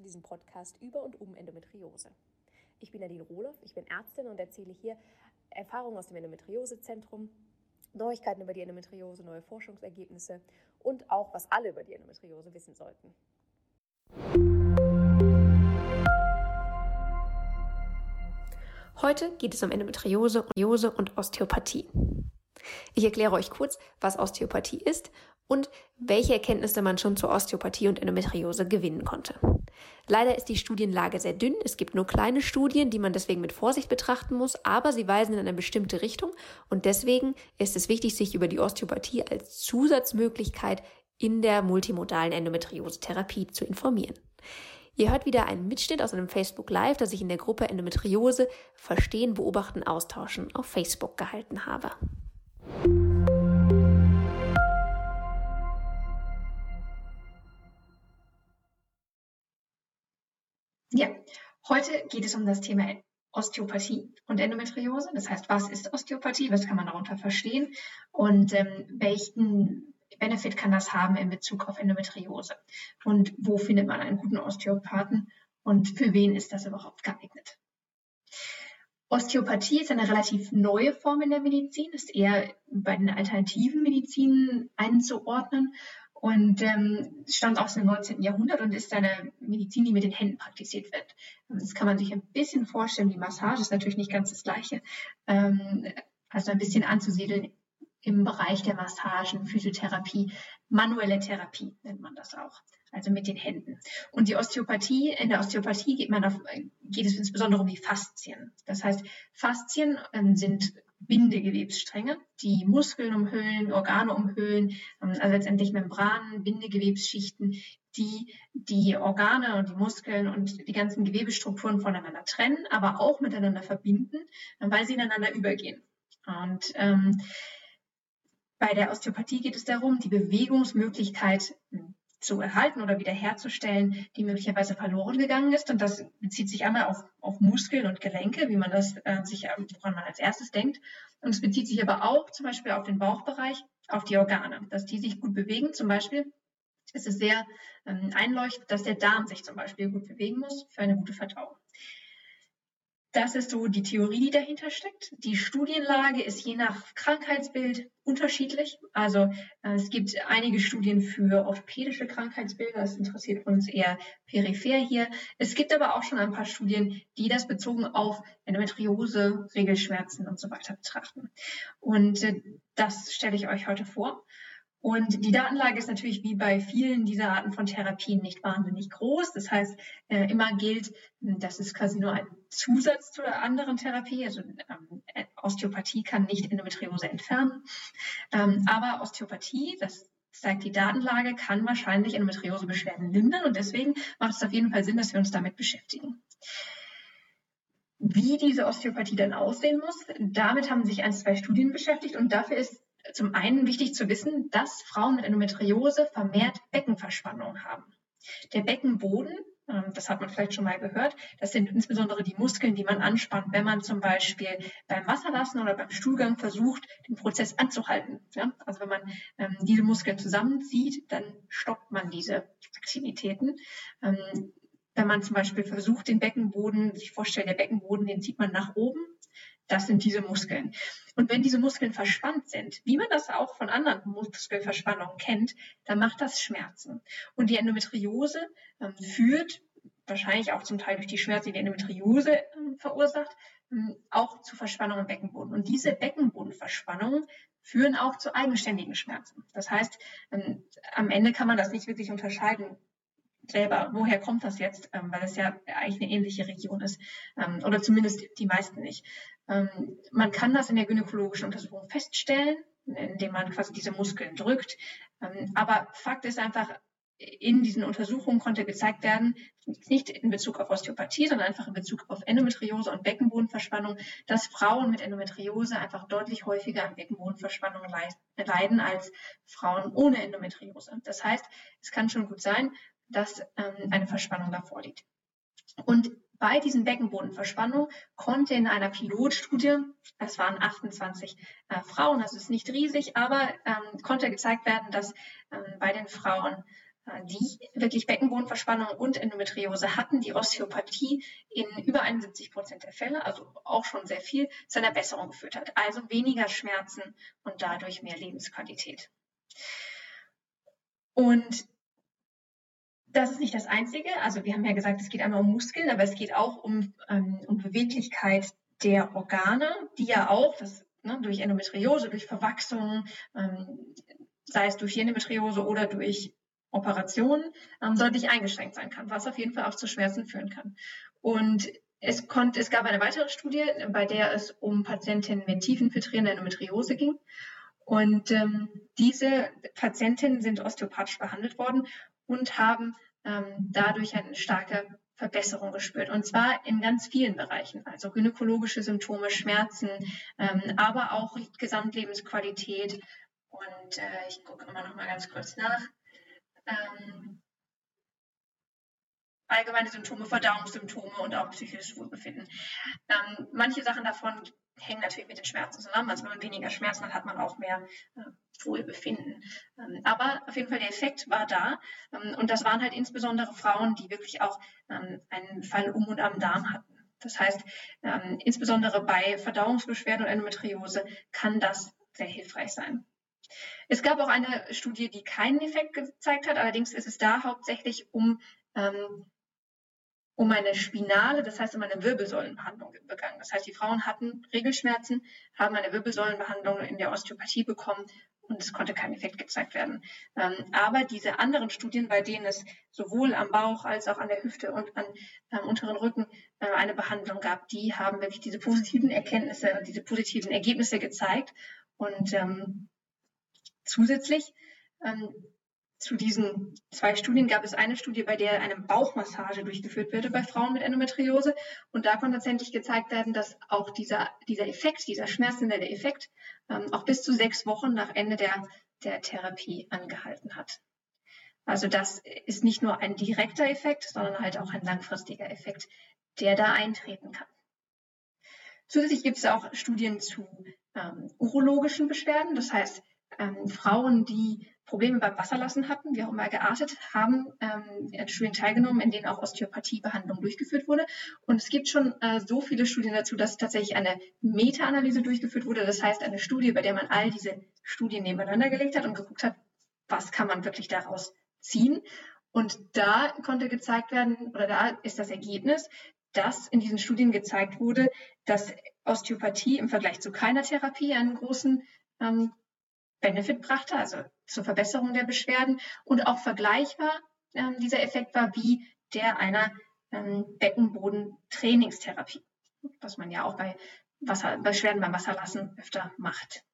zu diesem Podcast über und um Endometriose. Ich bin Nadine Rohloff, ich bin Ärztin und erzähle hier Erfahrungen aus dem Endometriosezentrum, Neuigkeiten über die Endometriose, neue Forschungsergebnisse und auch, was alle über die Endometriose wissen sollten. Heute geht es um Endometriose und Osteopathie. Ich erkläre euch kurz, was Osteopathie ist und welche Erkenntnisse man schon zur Osteopathie und Endometriose gewinnen konnte. Leider ist die Studienlage sehr dünn. Es gibt nur kleine Studien, die man deswegen mit Vorsicht betrachten muss, aber sie weisen in eine bestimmte Richtung und deswegen ist es wichtig, sich über die Osteopathie als Zusatzmöglichkeit in der multimodalen Endometriose-Therapie zu informieren. Ihr hört wieder einen Mitschnitt aus einem Facebook Live, das ich in der Gruppe Endometriose Verstehen, Beobachten, Austauschen auf Facebook gehalten habe. Ja, heute geht es um das Thema Osteopathie und Endometriose. Das heißt, was ist Osteopathie? Was kann man darunter verstehen? Und ähm, welchen Benefit kann das haben in Bezug auf Endometriose? Und wo findet man einen guten Osteopathen? Und für wen ist das überhaupt geeignet? Osteopathie ist eine relativ neue Form in der Medizin, ist eher bei den alternativen Medizinen einzuordnen und ähm, stammt aus dem 19. Jahrhundert und ist eine Medizin, die mit den Händen praktiziert wird. Das kann man sich ein bisschen vorstellen. Die Massage ist natürlich nicht ganz das Gleiche. Ähm, also ein bisschen anzusiedeln im Bereich der Massagen, Physiotherapie, manuelle Therapie nennt man das auch, also mit den Händen. Und die Osteopathie, in der Osteopathie geht, man auf, geht es insbesondere um die Faszien. Das heißt, Faszien ähm, sind Bindegewebsstränge, die Muskeln umhüllen, Organe umhüllen, ähm, also letztendlich Membranen, Bindegewebsschichten, die die Organe und die Muskeln und die ganzen Gewebestrukturen voneinander trennen, aber auch miteinander verbinden, weil sie ineinander übergehen. Und ähm, bei der Osteopathie geht es darum, die Bewegungsmöglichkeit hm, zu erhalten oder wiederherzustellen, die möglicherweise verloren gegangen ist. Und das bezieht sich einmal auf, auf Muskeln und Gelenke, wie man das äh, sich, woran man als erstes denkt. Und es bezieht sich aber auch zum Beispiel auf den Bauchbereich, auf die Organe, dass die sich gut bewegen. Zum Beispiel ist es sehr ähm, einleuchtend, dass der Darm sich zum Beispiel gut bewegen muss für eine gute Verdauung. Das ist so die Theorie, die dahinter steckt. Die Studienlage ist je nach Krankheitsbild unterschiedlich. Also äh, es gibt einige Studien für orthopädische Krankheitsbilder. Das interessiert uns eher peripher hier. Es gibt aber auch schon ein paar Studien, die das bezogen auf Endometriose, Regelschmerzen und so weiter betrachten. Und äh, das stelle ich euch heute vor. Und die Datenlage ist natürlich wie bei vielen dieser Arten von Therapien nicht wahnsinnig groß. Das heißt, äh, immer gilt, das ist quasi nur ein Zusatz zu der anderen Therapie. Also ähm, Osteopathie kann nicht Endometriose entfernen. Ähm, aber Osteopathie, das zeigt die Datenlage, kann wahrscheinlich Endometriosebeschwerden lindern. Und deswegen macht es auf jeden Fall Sinn, dass wir uns damit beschäftigen. Wie diese Osteopathie dann aussehen muss, damit haben sich ein, zwei Studien beschäftigt und dafür ist zum einen wichtig zu wissen, dass Frauen mit Endometriose vermehrt Beckenverspannung haben. Der Beckenboden, ähm, das hat man vielleicht schon mal gehört, das sind insbesondere die Muskeln, die man anspannt, wenn man zum Beispiel beim Wasserlassen oder beim Stuhlgang versucht, den Prozess anzuhalten. Also wenn man ähm, diese Muskeln zusammenzieht, dann stoppt man diese Aktivitäten. Ähm, wenn man zum Beispiel versucht, den Beckenboden, sich vorstellt, der Beckenboden, den zieht man nach oben, das sind diese Muskeln. Und wenn diese Muskeln verspannt sind, wie man das auch von anderen Muskelverspannungen kennt, dann macht das Schmerzen. Und die Endometriose ähm, führt wahrscheinlich auch zum Teil durch die Schmerzen, die die Endometriose ähm, verursacht, ähm, auch zu Verspannungen im Beckenboden. Und diese Beckenbodenverspannungen führen auch zu eigenständigen Schmerzen. Das heißt, ähm, am Ende kann man das nicht wirklich unterscheiden, selber, woher kommt das jetzt, ähm, weil es ja eigentlich eine ähnliche Region ist ähm, oder zumindest die meisten nicht. Ähm, man kann das in der gynäkologischen Untersuchung feststellen, indem man quasi diese Muskeln drückt. Ähm, aber Fakt ist einfach, in diesen Untersuchungen konnte gezeigt werden, nicht in Bezug auf Osteopathie, sondern einfach in Bezug auf Endometriose und Beckenbodenverspannung, dass Frauen mit Endometriose einfach deutlich häufiger an Beckenbodenverspannung leiden als Frauen ohne Endometriose. Das heißt, es kann schon gut sein, dass ähm, eine Verspannung davor liegt. Und bei diesen Beckenbodenverspannungen konnte in einer Pilotstudie, das waren 28 äh, Frauen, das ist nicht riesig, aber ähm, konnte gezeigt werden, dass ähm, bei den Frauen äh, die wirklich Beckenbodenverspannung und Endometriose hatten, die Osteopathie in über 71 Prozent der Fälle, also auch schon sehr viel, zu einer Besserung geführt hat. Also weniger Schmerzen und dadurch mehr Lebensqualität. Und das ist nicht das Einzige. Also wir haben ja gesagt, es geht einmal um Muskeln, aber es geht auch um, ähm, um Beweglichkeit der Organe, die ja auch das, ne, durch Endometriose, durch Verwachsung, ähm, sei es durch Endometriose oder durch Operationen, ähm, deutlich eingeschränkt sein kann, was auf jeden Fall auch zu Schmerzen führen kann. Und es, konnte, es gab eine weitere Studie, bei der es um Patientinnen mit tiefenfiltrierender Endometriose ging. Und ähm, diese Patientinnen sind osteopathisch behandelt worden und haben ähm, dadurch eine starke Verbesserung gespürt. Und zwar in ganz vielen Bereichen, also gynäkologische Symptome, Schmerzen, ähm, aber auch Gesamtlebensqualität. Und äh, ich gucke immer noch mal ganz kurz nach. Ähm, allgemeine Symptome, Verdauungssymptome und auch psychisches Wohlbefinden. Ähm, manche Sachen davon hängen natürlich mit den Schmerzen zusammen. Also wenn man weniger Schmerzen hat, hat man auch mehr äh, Wohlbefinden. Ähm, aber auf jeden Fall der Effekt war da. Ähm, und das waren halt insbesondere Frauen, die wirklich auch ähm, einen Fall um und am Darm hatten. Das heißt, ähm, insbesondere bei Verdauungsbeschwerden und Endometriose kann das sehr hilfreich sein. Es gab auch eine Studie, die keinen Effekt gezeigt hat. Allerdings ist es da hauptsächlich um ähm, um eine spinale, das heißt um eine Wirbelsäulenbehandlung begangen. Das heißt, die Frauen hatten Regelschmerzen, haben eine Wirbelsäulenbehandlung in der Osteopathie bekommen und es konnte kein Effekt gezeigt werden. Ähm, aber diese anderen Studien, bei denen es sowohl am Bauch als auch an der Hüfte und am unteren Rücken äh, eine Behandlung gab, die haben wirklich diese positiven Erkenntnisse und diese positiven Ergebnisse gezeigt. Und ähm, zusätzlich ähm, zu diesen zwei Studien gab es eine Studie, bei der eine Bauchmassage durchgeführt wurde bei Frauen mit Endometriose. Und da konnte tatsächlich gezeigt werden, dass auch dieser, dieser Effekt, dieser schmerzende Effekt, ähm, auch bis zu sechs Wochen nach Ende der, der Therapie angehalten hat. Also das ist nicht nur ein direkter Effekt, sondern halt auch ein langfristiger Effekt, der da eintreten kann. Zusätzlich gibt es auch Studien zu ähm, urologischen Beschwerden, das heißt ähm, Frauen, die Probleme beim Wasserlassen hatten, wie auch immer geartet, haben ähm, an Studien teilgenommen, in denen auch Osteopathiebehandlung durchgeführt wurde. Und es gibt schon äh, so viele Studien dazu, dass tatsächlich eine Meta-Analyse durchgeführt wurde. Das heißt, eine Studie, bei der man all diese Studien nebeneinander gelegt hat und geguckt hat, was kann man wirklich daraus ziehen. Und da konnte gezeigt werden, oder da ist das Ergebnis, dass in diesen Studien gezeigt wurde, dass Osteopathie im Vergleich zu keiner Therapie einen großen ähm, Benefit brachte, also zur Verbesserung der Beschwerden und auch vergleichbar ähm, dieser Effekt war wie der einer ähm, Beckenbodentrainingstherapie, was man ja auch bei Wasser, Beschwerden beim Wasserlassen öfter macht.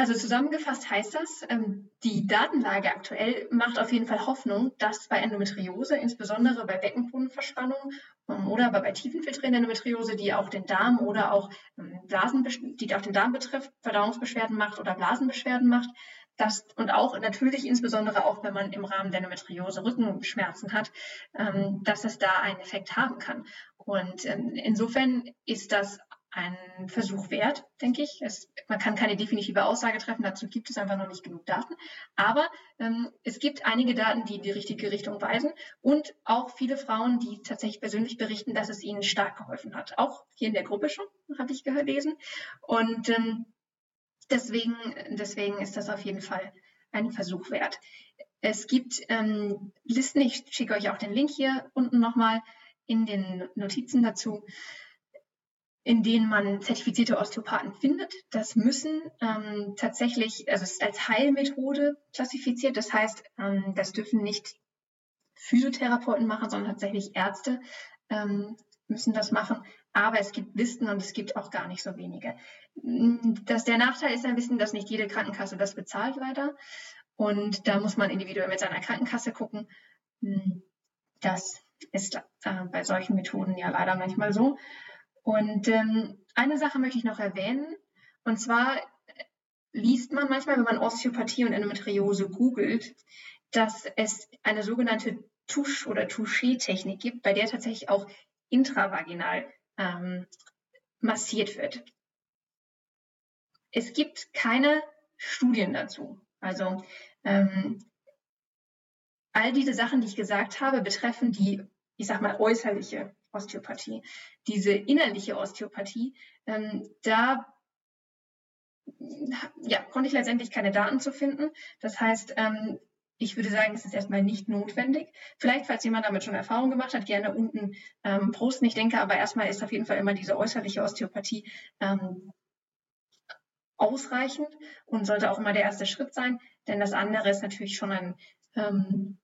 Also zusammengefasst heißt das, ähm, die Datenlage aktuell macht auf jeden Fall Hoffnung, dass bei Endometriose, insbesondere bei Beckenbodenverspannung ähm, oder aber bei tiefenfiltrierender Endometriose, die auch den Darm oder auch ähm, Blasen, die auch den Darm betrifft, Verdauungsbeschwerden macht oder Blasenbeschwerden macht, das, und auch natürlich insbesondere auch, wenn man im Rahmen der Endometriose Rückenschmerzen hat, dass es da einen Effekt haben kann. Und insofern ist das ein Versuch wert, denke ich. Es, man kann keine definitive Aussage treffen, dazu gibt es einfach noch nicht genug Daten. Aber ähm, es gibt einige Daten, die in die richtige Richtung weisen und auch viele Frauen, die tatsächlich persönlich berichten, dass es ihnen stark geholfen hat. Auch hier in der Gruppe schon, habe ich gelesen. Und ähm, deswegen, deswegen ist das auf jeden Fall ein Versuch wert. Es gibt ähm, Listen, ich schicke euch auch den Link hier unten nochmal in den Notizen dazu in denen man zertifizierte Osteopathen findet. Das müssen ähm, tatsächlich, also es ist als Heilmethode klassifiziert. Das heißt, ähm, das dürfen nicht Physiotherapeuten machen, sondern tatsächlich Ärzte ähm, müssen das machen. Aber es gibt Listen und es gibt auch gar nicht so wenige. Das, der Nachteil ist ein bisschen, dass nicht jede Krankenkasse das bezahlt, leider. Und da muss man individuell mit seiner Krankenkasse gucken. Hm, das ist äh, bei solchen Methoden ja leider manchmal so. Und ähm, eine Sache möchte ich noch erwähnen. Und zwar liest man manchmal, wenn man Osteopathie und Endometriose googelt, dass es eine sogenannte Tusch- oder Touché-Technik gibt, bei der tatsächlich auch intravaginal ähm, massiert wird. Es gibt keine Studien dazu. Also ähm, all diese Sachen, die ich gesagt habe, betreffen die, ich sag mal, äußerliche Osteopathie. Diese innerliche Osteopathie, ähm, da ja, konnte ich letztendlich keine Daten zu finden. Das heißt, ähm, ich würde sagen, es ist erstmal nicht notwendig. Vielleicht, falls jemand damit schon Erfahrung gemacht hat, gerne unten ähm, posten. Ich denke aber erstmal ist auf jeden Fall immer diese äußerliche Osteopathie ähm, ausreichend und sollte auch immer der erste Schritt sein, denn das andere ist natürlich schon ein ähm,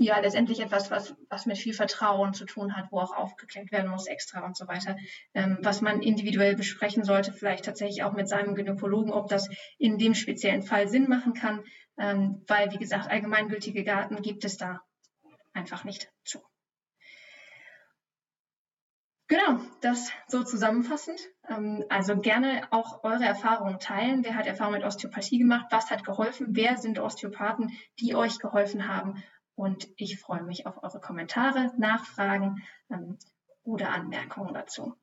ja letztendlich etwas, was, was mit viel Vertrauen zu tun hat, wo auch aufgeklärt werden muss extra und so weiter, ähm, was man individuell besprechen sollte, vielleicht tatsächlich auch mit seinem Gynäkologen, ob das in dem speziellen Fall Sinn machen kann, ähm, weil, wie gesagt, allgemeingültige Daten gibt es da einfach nicht zu. Genau, das so zusammenfassend. Ähm, also gerne auch eure Erfahrungen teilen. Wer hat Erfahrung mit Osteopathie gemacht? Was hat geholfen? Wer sind Osteopathen, die euch geholfen haben? Und ich freue mich auf eure Kommentare, Nachfragen ähm, oder Anmerkungen dazu.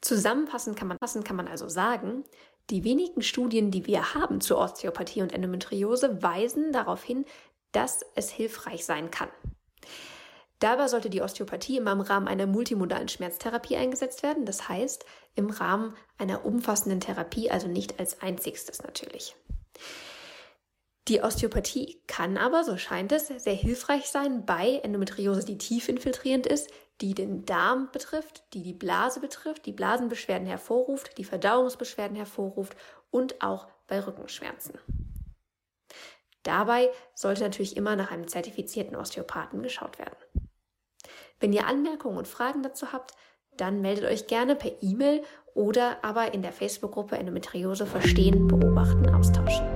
Zusammenfassend kann man, kann man also sagen, die wenigen Studien, die wir haben zur Osteopathie und Endometriose, weisen darauf hin, dass es hilfreich sein kann. Dabei sollte die Osteopathie immer im Rahmen einer multimodalen Schmerztherapie eingesetzt werden, das heißt im Rahmen einer umfassenden Therapie, also nicht als einzigstes natürlich. Die Osteopathie kann aber, so scheint es, sehr hilfreich sein bei Endometriose, die tief infiltrierend ist, die den Darm betrifft, die die Blase betrifft, die Blasenbeschwerden hervorruft, die Verdauungsbeschwerden hervorruft und auch bei Rückenschmerzen. Dabei sollte natürlich immer nach einem zertifizierten Osteopathen geschaut werden. Wenn ihr Anmerkungen und Fragen dazu habt, dann meldet euch gerne per E-Mail oder aber in der Facebook-Gruppe Endometriose verstehen, beobachten, austauschen.